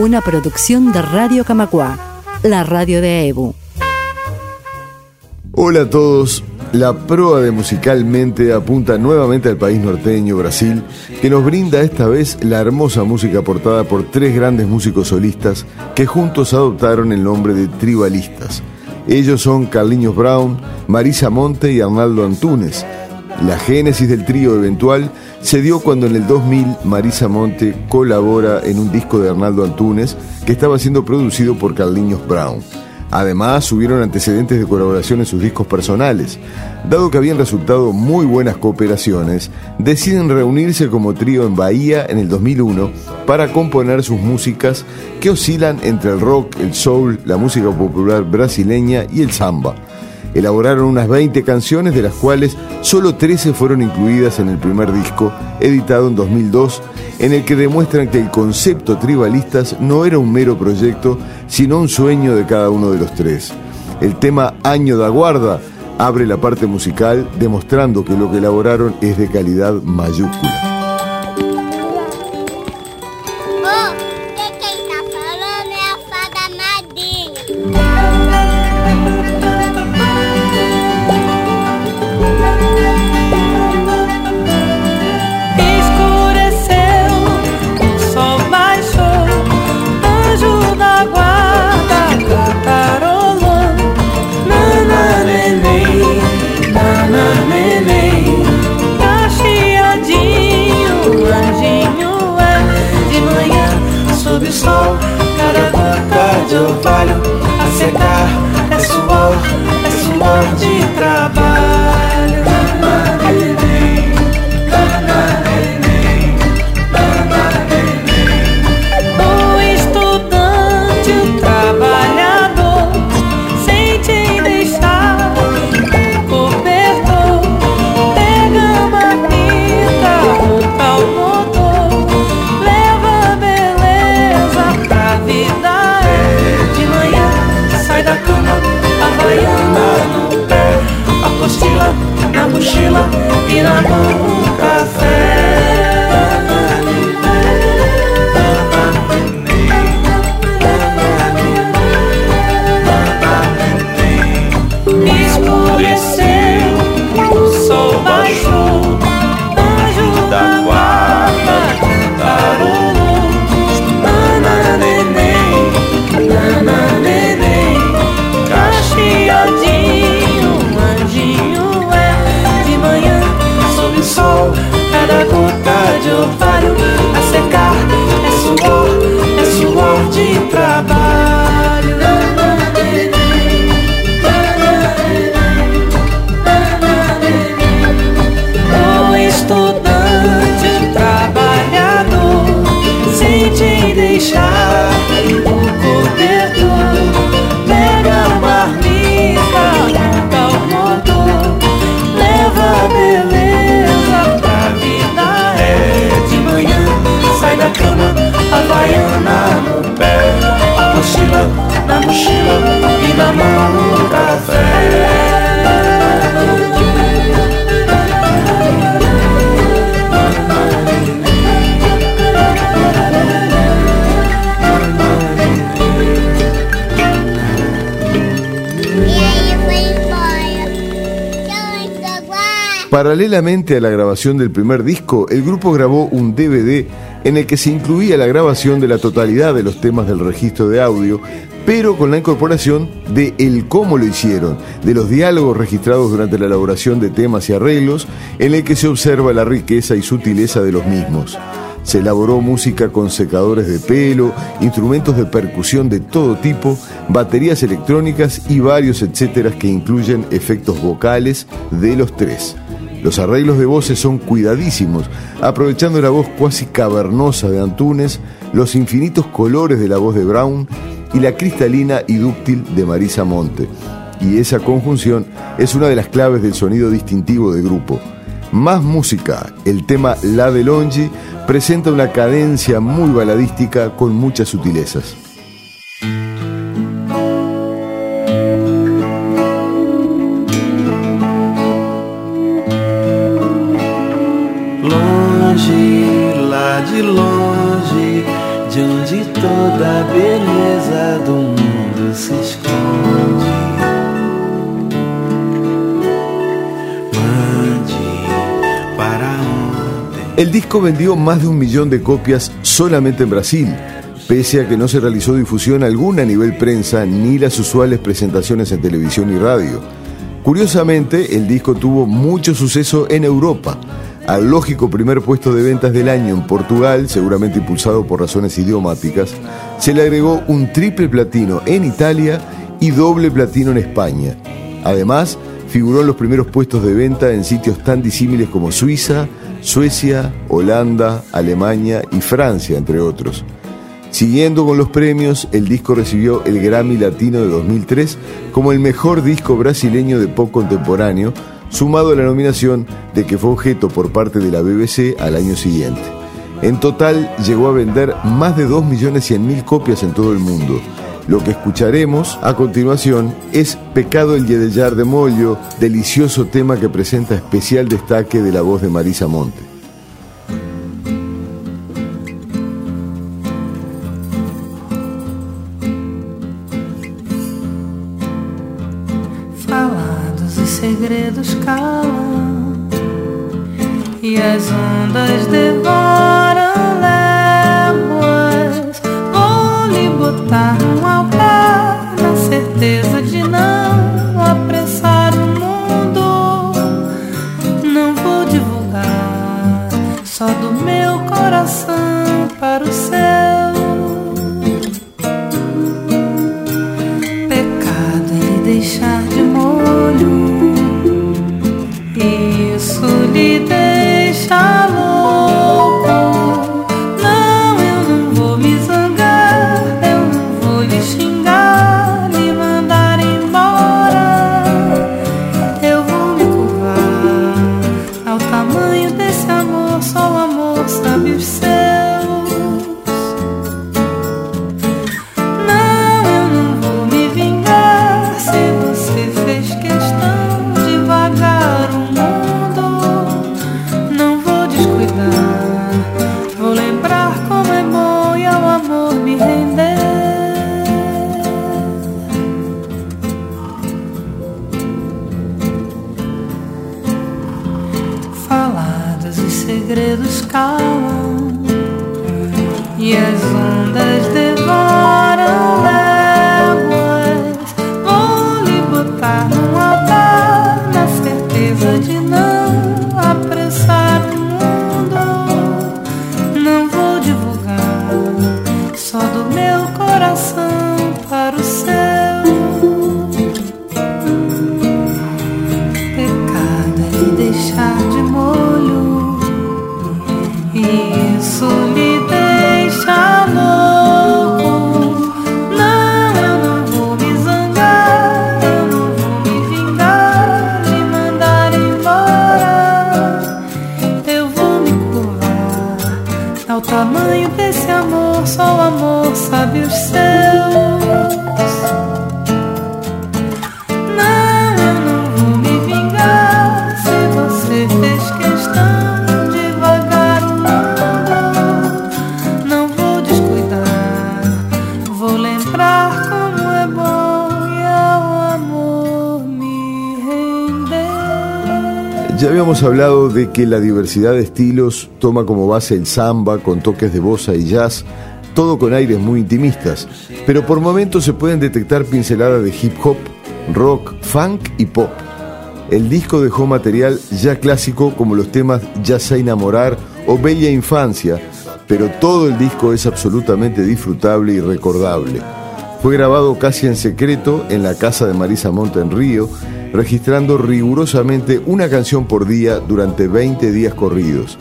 Una producción de Radio Camacua, la radio de EBU. Hola a todos. La proa de Musicalmente apunta nuevamente al país norteño, Brasil, que nos brinda esta vez la hermosa música aportada por tres grandes músicos solistas que juntos adoptaron el nombre de Tribalistas. Ellos son Carliños Brown, Marisa Monte y Arnaldo Antunes. La génesis del trío eventual se dio cuando en el 2000 Marisa Monte colabora en un disco de Arnaldo Antunes que estaba siendo producido por Carliños Brown. Además, hubieron antecedentes de colaboración en sus discos personales. Dado que habían resultado muy buenas cooperaciones, deciden reunirse como trío en Bahía en el 2001 para componer sus músicas que oscilan entre el rock, el soul, la música popular brasileña y el samba. Elaboraron unas 20 canciones, de las cuales solo 13 fueron incluidas en el primer disco, editado en 2002, en el que demuestran que el concepto tribalistas no era un mero proyecto, sino un sueño de cada uno de los tres. El tema Año da Guarda abre la parte musical, demostrando que lo que elaboraron es de calidad mayúscula. Pode de. Paralelamente a la grabación del primer disco, el grupo grabó un DVD en el que se incluía la grabación de la totalidad de los temas del registro de audio, pero con la incorporación de el cómo lo hicieron, de los diálogos registrados durante la elaboración de temas y arreglos, en el que se observa la riqueza y sutileza de los mismos. Se elaboró música con secadores de pelo, instrumentos de percusión de todo tipo, baterías electrónicas y varios etcétera que incluyen efectos vocales de los tres. Los arreglos de voces son cuidadísimos, aprovechando la voz cuasi cavernosa de Antunes, los infinitos colores de la voz de Brown y la cristalina y dúctil de Marisa Monte. Y esa conjunción es una de las claves del sonido distintivo del grupo. Más música, el tema La de Longi presenta una cadencia muy baladística con muchas sutilezas. De longe, de onde toda a beleza do mundo se esconde. El disco vendió más de un millón de copias solamente en Brasil, pese a que no se realizó difusión alguna a nivel prensa ni las usuales presentaciones en televisión y radio. Curiosamente, el disco tuvo mucho suceso en Europa. Al lógico primer puesto de ventas del año en Portugal, seguramente impulsado por razones idiomáticas, se le agregó un triple platino en Italia y doble platino en España. Además, figuró en los primeros puestos de venta en sitios tan disímiles como Suiza, Suecia, Holanda, Alemania y Francia, entre otros. Siguiendo con los premios, el disco recibió el Grammy Latino de 2003 como el mejor disco brasileño de pop contemporáneo, sumado a la nominación de que fue objeto por parte de la BBC al año siguiente. En total llegó a vender más de 2.100.000 copias en todo el mundo, lo que escucharemos a continuación es Pecado el Yedeyar de Mollo, delicioso tema que presenta especial destaque de la voz de Marisa Monte. As ondas devoram de que la diversidad de estilos toma como base el samba con toques de bossa y jazz, todo con aires muy intimistas, pero por momentos se pueden detectar pinceladas de hip hop, rock, funk y pop. El disco dejó material ya clásico como los temas Ya sé enamorar o Bella Infancia, pero todo el disco es absolutamente disfrutable y recordable. Fue grabado casi en secreto en la casa de Marisa Monte en Río, registrando rigurosamente una canción por día durante 20 días corridos.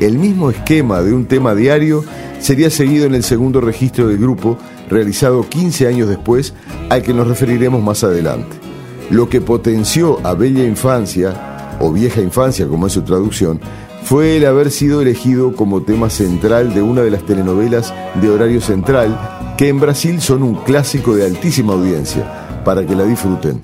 El mismo esquema de un tema diario sería seguido en el segundo registro del grupo, realizado 15 años después, al que nos referiremos más adelante. Lo que potenció a Bella Infancia, o Vieja Infancia como es su traducción, fue el haber sido elegido como tema central de una de las telenovelas de horario central, que en Brasil son un clásico de altísima audiencia, para que la disfruten.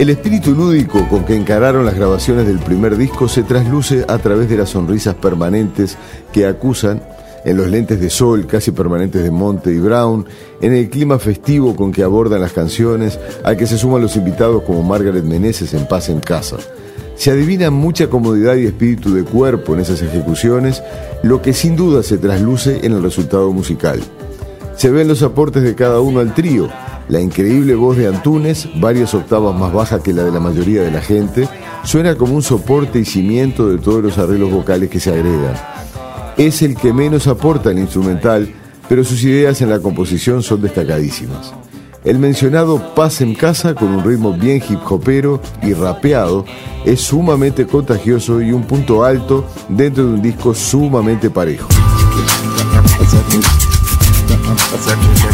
El espíritu lúdico con que encararon las grabaciones del primer disco se trasluce a través de las sonrisas permanentes que acusan en los lentes de sol casi permanentes de Monte y Brown, en el clima festivo con que abordan las canciones, al que se suman los invitados como Margaret Meneses en Paz en Casa. Se adivina mucha comodidad y espíritu de cuerpo en esas ejecuciones, lo que sin duda se trasluce en el resultado musical. Se ven los aportes de cada uno al trío, La increíble voz de Antunes, varias octavas más baja que la de la mayoría de la gente, suena como un soporte y cimiento de todos los arreglos vocales que se agregan. Es el que menos aporta al instrumental, pero sus ideas en la composición son destacadísimas. El mencionado Paz en Casa, con un ritmo bien hip hopero y rapeado, es sumamente contagioso y un punto alto dentro de un disco sumamente parejo.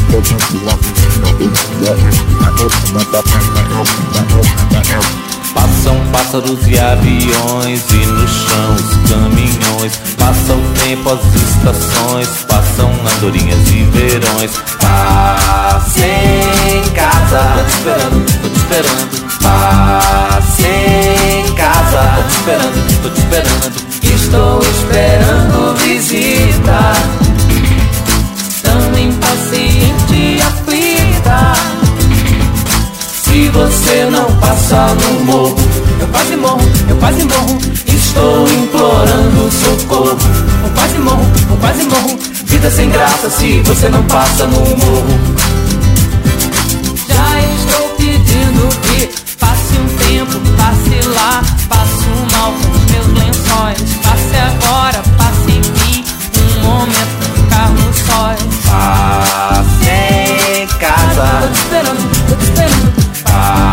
Passam pássaros e aviões e no chão os caminhões. Passa o tempo, as estações, passam andorinhas e verões. Passe em casa, tô te esperando, tô te esperando. Passe em casa, tô te esperando, tô te esperando. Estou esperando no morro, eu quase morro, eu quase morro. Estou implorando socorro. Eu quase morro, eu quase morro. Vida sem graça se você não passa no morro. Já estou pedindo que passe um tempo, passe lá, passe um mal com os meus lençóis. Passe agora, passe em mim, um momento ficar no sóis. Passe em casa. Tô te esperando, tô te esperando. Passe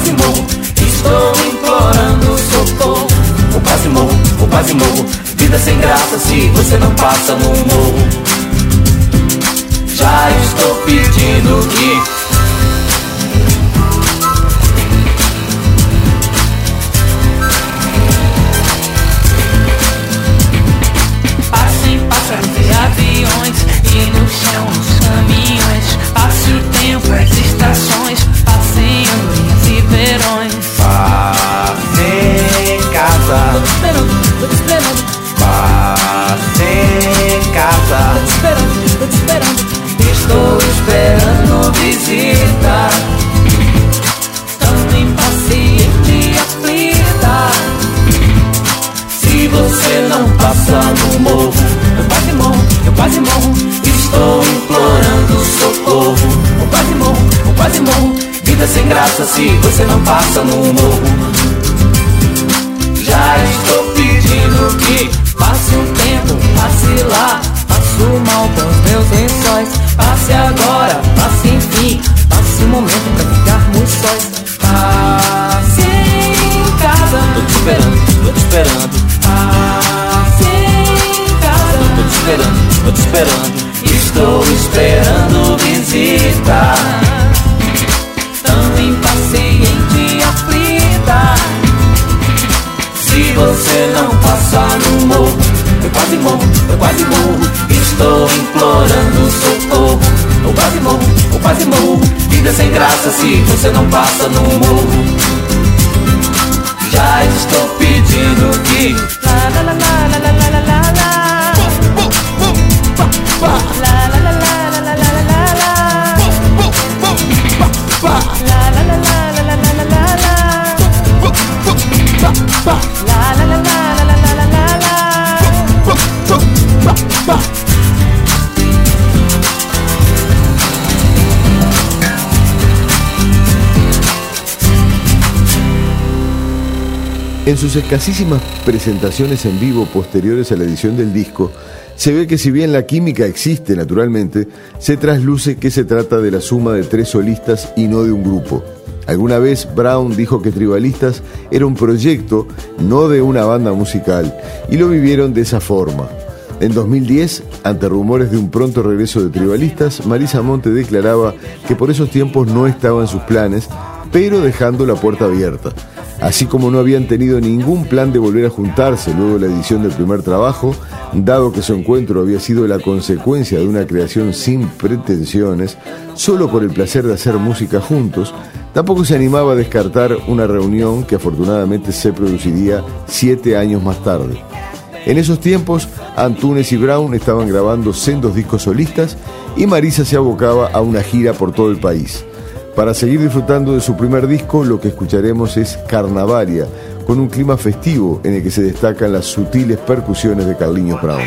quase morro. Estou implorando socorro. Eu quase morro, eu quase morro. Vida sem graça se você não passa no morro. Já estou pedindo que passa no morro. Já estou pedindo que passe um tempo, passe lá. Passe o mal com os meus lençóis. Passe agora, passe enfim. Passe um momento pra ficarmos sóis. Passe em casa. Tô te esperando, tô te esperando. Passe em casa. Tô te esperando, tô te esperando. Estou esperando visita. quase morro, eu quase morro, estou implorando socorro. Eu quase morro, eu quase morro, vida sem graça se você não passa no morro. Já estou pedindo que. Lá, lá, lá, lá, lá, lá, lá, lá. En sus escasísimas presentaciones en vivo posteriores a la edición del disco, se ve que si bien la química existe naturalmente, se trasluce que se trata de la suma de tres solistas y no de un grupo. Alguna vez Brown dijo que Tribalistas era un proyecto, no de una banda musical, y lo vivieron de esa forma. En 2010, ante rumores de un pronto regreso de Tribalistas, Marisa Monte declaraba que por esos tiempos no estaba en sus planes, pero dejando la puerta abierta así como no habían tenido ningún plan de volver a juntarse luego de la edición del primer trabajo, dado que su encuentro había sido la consecuencia de una creación sin pretensiones, solo por el placer de hacer música juntos, tampoco se animaba a descartar una reunión que afortunadamente se produciría siete años más tarde. En esos tiempos, Antunes y Brown estaban grabando sendos discos solistas y Marisa se abocaba a una gira por todo el país. Para seguir disfrutando de su primer disco, lo que escucharemos es Carnavalia, con un clima festivo en el que se destacan las sutiles percusiones de Carliños Brown.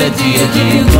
hoje é dia. de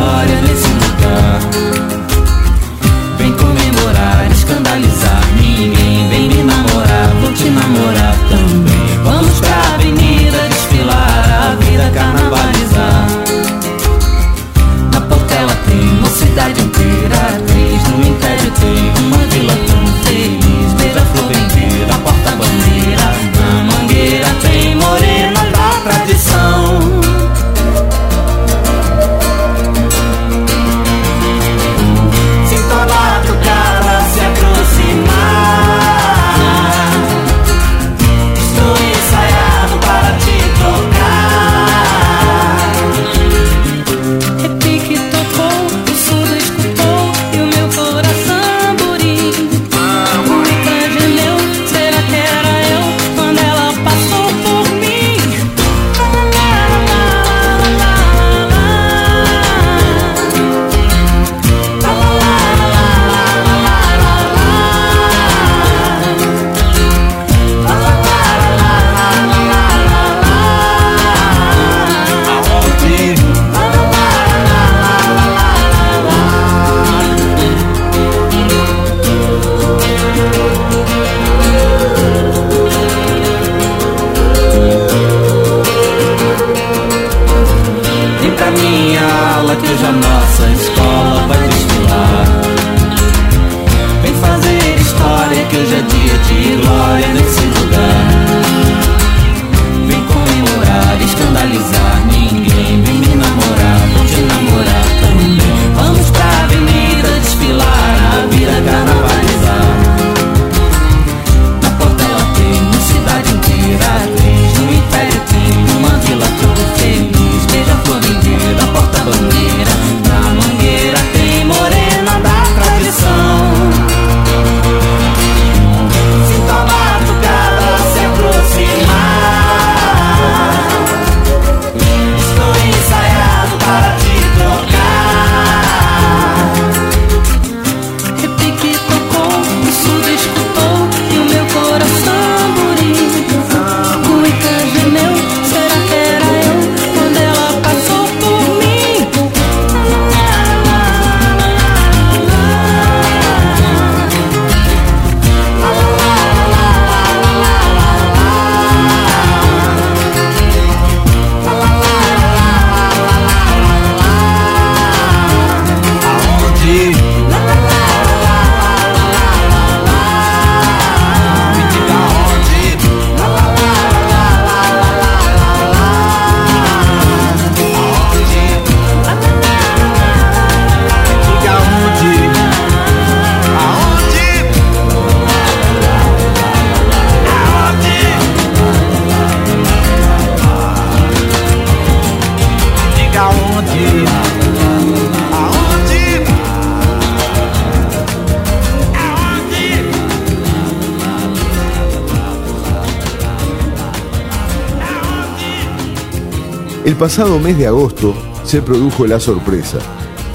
pasado mes de agosto se produjo la sorpresa.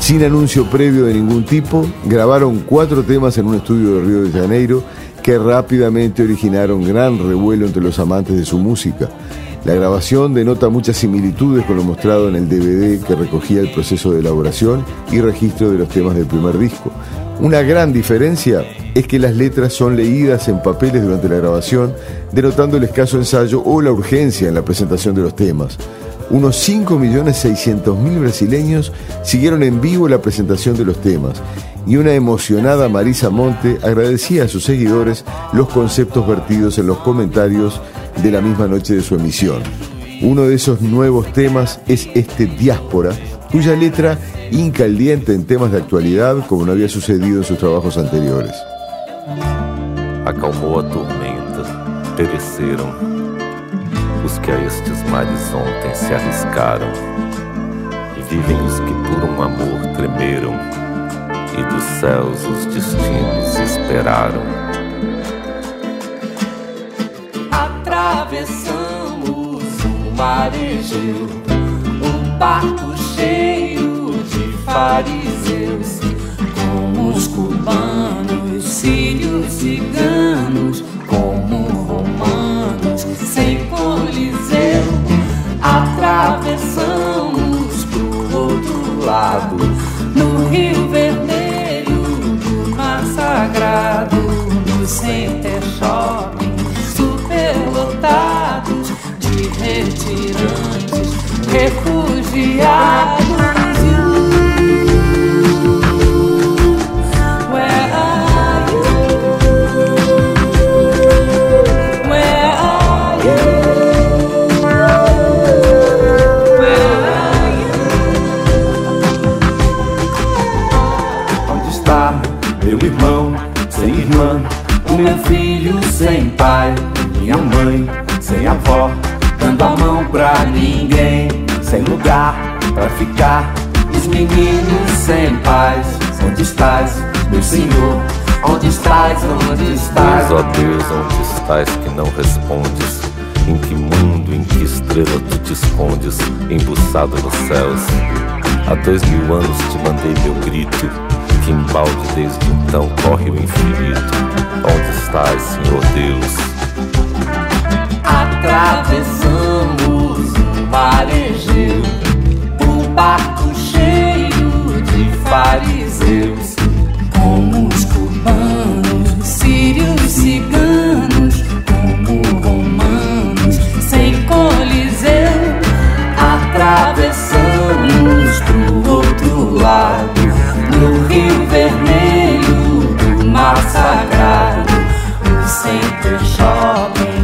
Sin anuncio previo de ningún tipo, grabaron cuatro temas en un estudio de Río de Janeiro que rápidamente originaron gran revuelo entre los amantes de su música. La grabación denota muchas similitudes con lo mostrado en el DVD que recogía el proceso de elaboración y registro de los temas del primer disco. Una gran diferencia es que las letras son leídas en papeles durante la grabación, denotando el escaso ensayo o la urgencia en la presentación de los temas unos 5.600.000 brasileños siguieron en vivo la presentación de los temas y una emocionada Marisa Monte agradecía a sus seguidores los conceptos vertidos en los comentarios de la misma noche de su emisión. Uno de esos nuevos temas es este Diáspora, cuya letra hinca el diente en temas de actualidad como no había sucedido en sus trabajos anteriores. Acalmó a tormenta, pereceram. Os que a estes mares ontem se arriscaram, e vivem os que por um amor tremeram, e dos céus os destinos esperaram. Atravessamos o mar Egeu, um barco cheio de fariseus, como os cubanos, sírios, ciganos, Atravessamos pro outro lado, no Rio Vermelho, do Mar Sagrado, no Center Shopping, superlotados de retirantes, refugiados. Meu irmão sem irmã? O meu filho sem pai, minha mãe sem avó, dando a mão pra ninguém, sem lugar pra ficar. Os meninos sem paz, onde estás, meu senhor? Onde estás, onde estás? Deus, ó Deus, onde estás que não respondes? Em que mundo, em que estrela tu te escondes, embuçado nos céus? Há dois mil anos te mandei meu grito, que embalde desde então corre o infinito. Onde estás, Senhor Deus? Atravessamos o mar Egeu, um barco cheio de fariseus, como os cubanos, sírios, ciganos, como romanos, sem coliseu. Atravessamos pro outro lado, massacrado. O Center Shopping.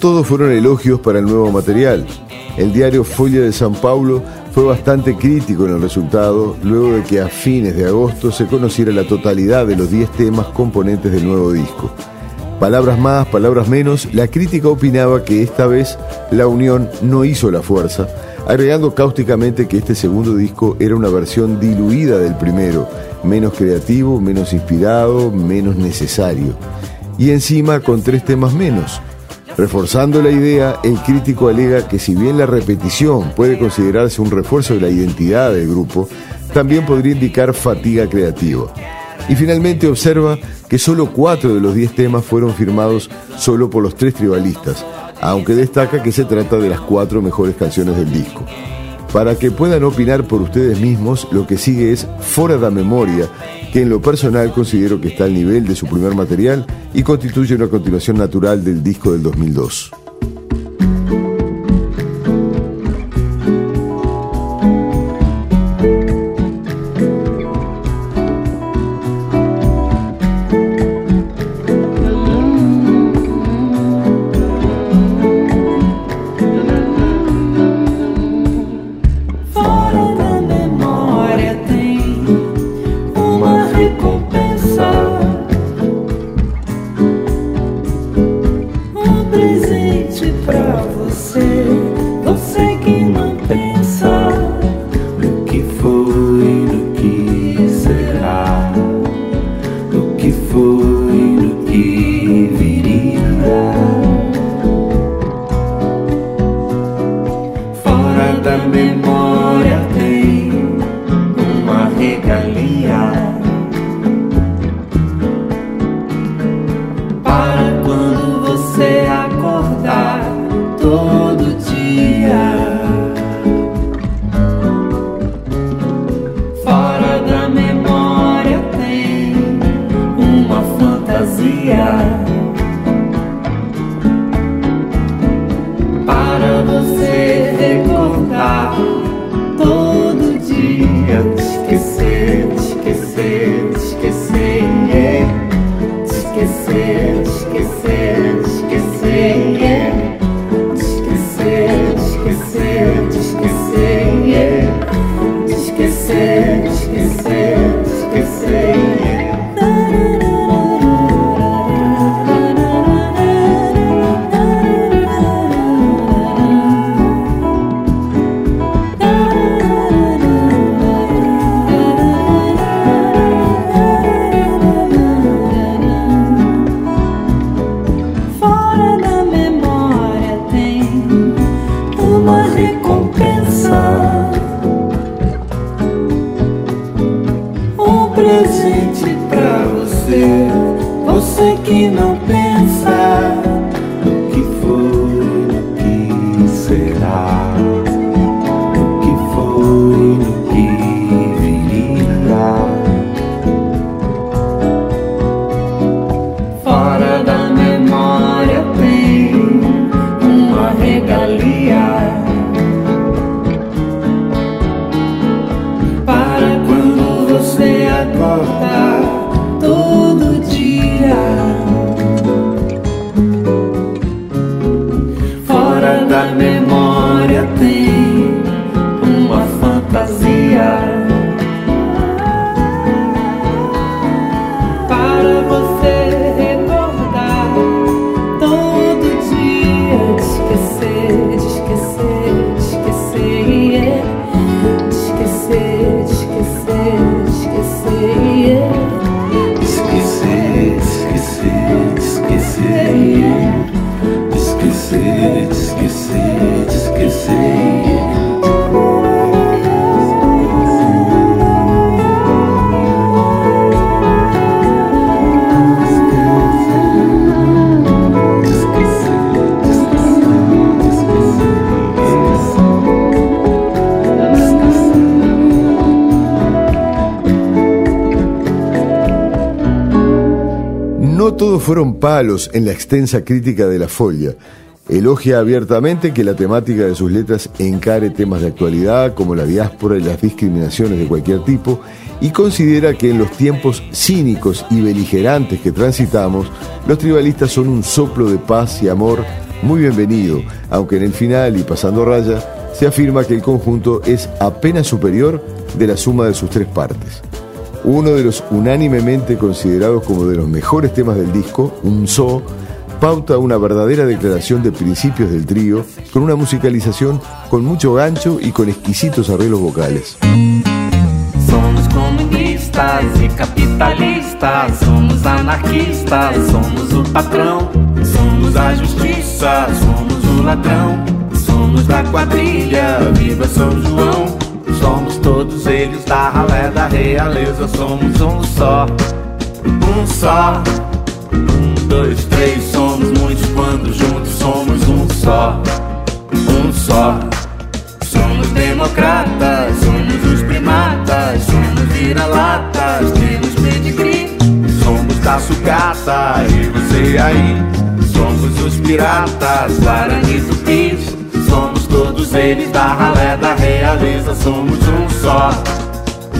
Todos fueron elogios para el nuevo material. El diario Folla de San Paulo fue bastante crítico en el resultado, luego de que a fines de agosto se conociera la totalidad de los 10 temas componentes del nuevo disco. Palabras más, palabras menos, la crítica opinaba que esta vez la unión no hizo la fuerza, agregando cáusticamente que este segundo disco era una versión diluida del primero, menos creativo, menos inspirado, menos necesario. Y encima con tres temas menos. Reforzando la idea, el crítico alega que si bien la repetición puede considerarse un refuerzo de la identidad del grupo, también podría indicar fatiga creativa. Y finalmente observa que solo cuatro de los diez temas fueron firmados solo por los tres tribalistas, aunque destaca que se trata de las cuatro mejores canciones del disco. Para que puedan opinar por ustedes mismos, lo que sigue es Fora da Memoria, que en lo personal considero que está al nivel de su primer material y constituye una continuación natural del disco del 2002. Todos fueron palos en la extensa crítica de la folla. Elogia abiertamente que la temática de sus letras encare temas de actualidad como la diáspora y las discriminaciones de cualquier tipo y considera que en los tiempos cínicos y beligerantes que transitamos, los tribalistas son un soplo de paz y amor muy bienvenido, aunque en el final y pasando raya se afirma que el conjunto es apenas superior de la suma de sus tres partes uno de los unánimemente considerados como de los mejores temas del disco, Un So, pauta una verdadera declaración de principios del trío, con una musicalización con mucho gancho y con exquisitos arreglos vocales. Somos comunistas e capitalistas, somos anarquistas, somos o patrão, somos a justiça, somos o ladrão, somos da quadrilha, viva São João. Todos eles da ralé da realeza Somos um só, um só Um, dois, três, somos muitos quando juntos somos um só Um só Somos democratas, somos os primatas, somos vira-latas, temos pedigree. Somos da sucata e você aí. Somos os piratas, Guarani Tupis. Todos eles da ralé da realeza. Somos um só,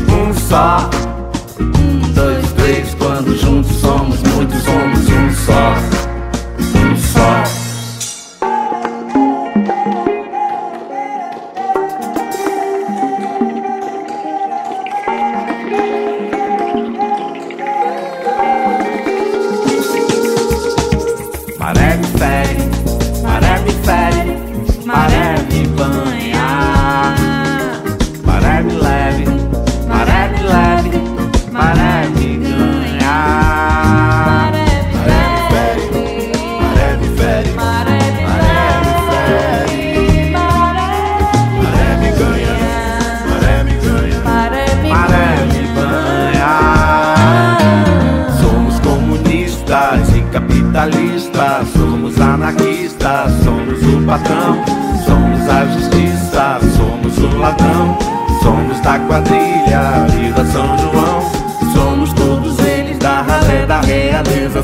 um só. Um, dois, três, quando juntos somos muitos, somos um só, um só.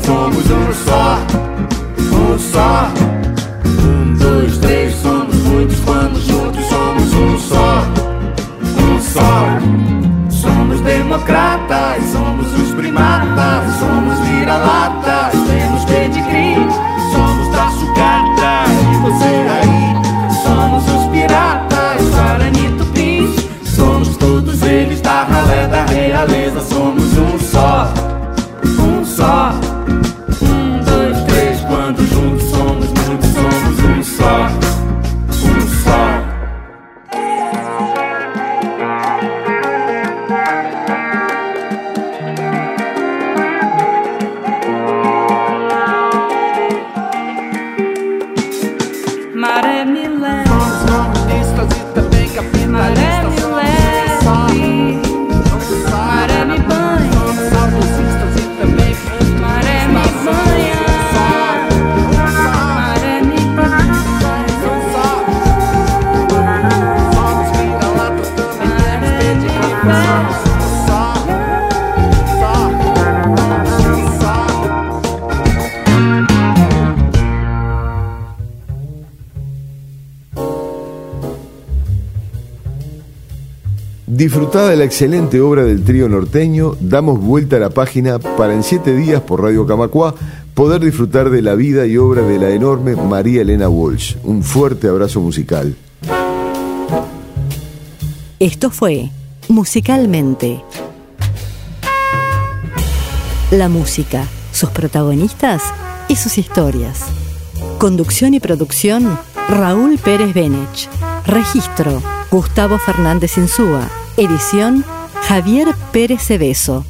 for Maré me leva, Somos comunistas e também capitalistas, maré me um Disfrutada la excelente obra del trío norteño, damos vuelta a la página para en siete días por Radio Camacuá poder disfrutar de la vida y obra de la enorme María Elena Walsh. Un fuerte abrazo musical. Esto fue Musicalmente. La música, sus protagonistas y sus historias. Conducción y producción, Raúl Pérez Benech. Registro, Gustavo Fernández Insúa. Edición, Javier Pérez Cebeso.